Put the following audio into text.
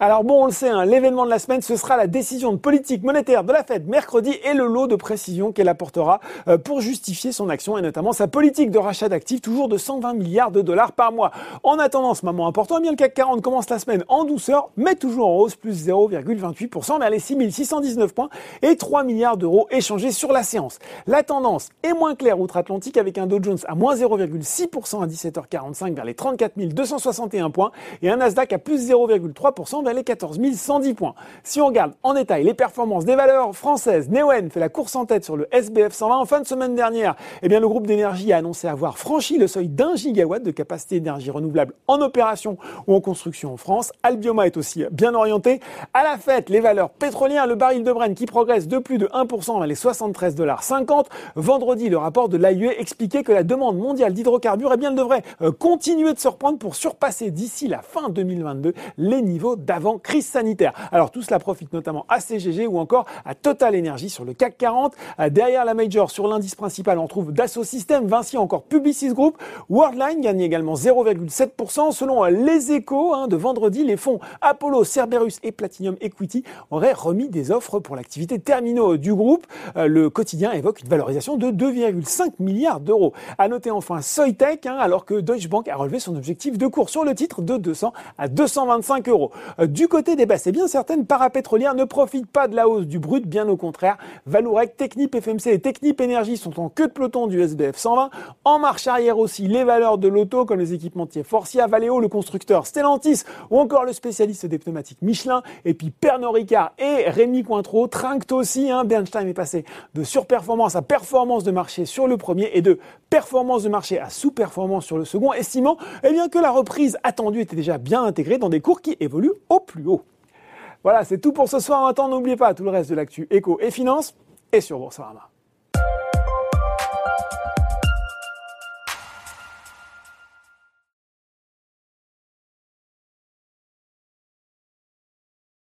Alors bon, on le sait, hein, l'événement de la semaine, ce sera la décision de politique monétaire de la Fed mercredi et le lot de précision qu'elle apportera euh, pour justifier son action et notamment sa politique de rachat d'actifs toujours de 120 milliards de dollars par mois. En attendant ce moment important, eh bien le CAC 40 commence la semaine en douceur, mais toujours en hausse, plus 0,28% vers les 6619 points et 3 milliards d'euros échangés sur la séance. La tendance est moins claire outre-Atlantique avec un Dow Jones à moins 0,6% à 17h45 vers les 34 261 points et un Nasdaq à plus 0,3% vers les 14 110 points. Si on regarde en détail les performances des valeurs françaises, Neoen fait la course en tête sur le SBF 120 en fin de semaine dernière. Eh bien, le groupe d'énergie a annoncé avoir franchi le seuil d'un gigawatt de capacité d'énergie renouvelable en opération ou en construction en France. Albioma est aussi bien orienté. À la fête, les valeurs pétrolières, le baril de Brent qui progresse de plus de 1% vers les 73 dollars 50. Vendredi, le rapport de l'AIE expliquait que la demande mondiale d'hydrocarbures, eh bien, elle devrait euh, continuer de se reprendre pour surpasser d'ici la fin 2022 les niveaux d'avant avant crise sanitaire. Alors tout cela profite notamment à CGG ou encore à Total Energy sur le CAC 40. Euh, derrière la major, sur l'indice principal, on trouve Dassault Systèmes, Vinci, encore Publicis Group. Worldline gagne également 0,7%. Selon euh, les échos hein, de vendredi, les fonds Apollo, Cerberus et Platinum Equity auraient remis des offres pour l'activité terminaux du groupe. Euh, le quotidien évoque une valorisation de 2,5 milliards d'euros. À noter enfin Soitec, hein, alors que Deutsche Bank a relevé son objectif de cours sur le titre de 200 à 225 euros. Du côté des baisses, eh bien certaines parapétrolières ne profitent pas de la hausse du brut, bien au contraire. Valourec, Technip FMC et Technip Énergie sont en queue de peloton du SBF 120. En marche arrière aussi, les valeurs de l'auto comme les équipementiers Forcia, Valeo, le constructeur Stellantis ou encore le spécialiste des pneumatiques Michelin. Et puis Pernod Ricard et Rémi Cointreau trinquent aussi. Hein. Bernstein est passé de surperformance à performance de marché sur le premier et de performance de marché à sous-performance sur le second, estimant eh bien, que la reprise attendue était déjà bien intégrée dans des cours qui évoluent plus haut. Voilà, c'est tout pour ce soir. Maintenant, n'oubliez pas tout le reste de l'actu éco et finance et sur Boursorama.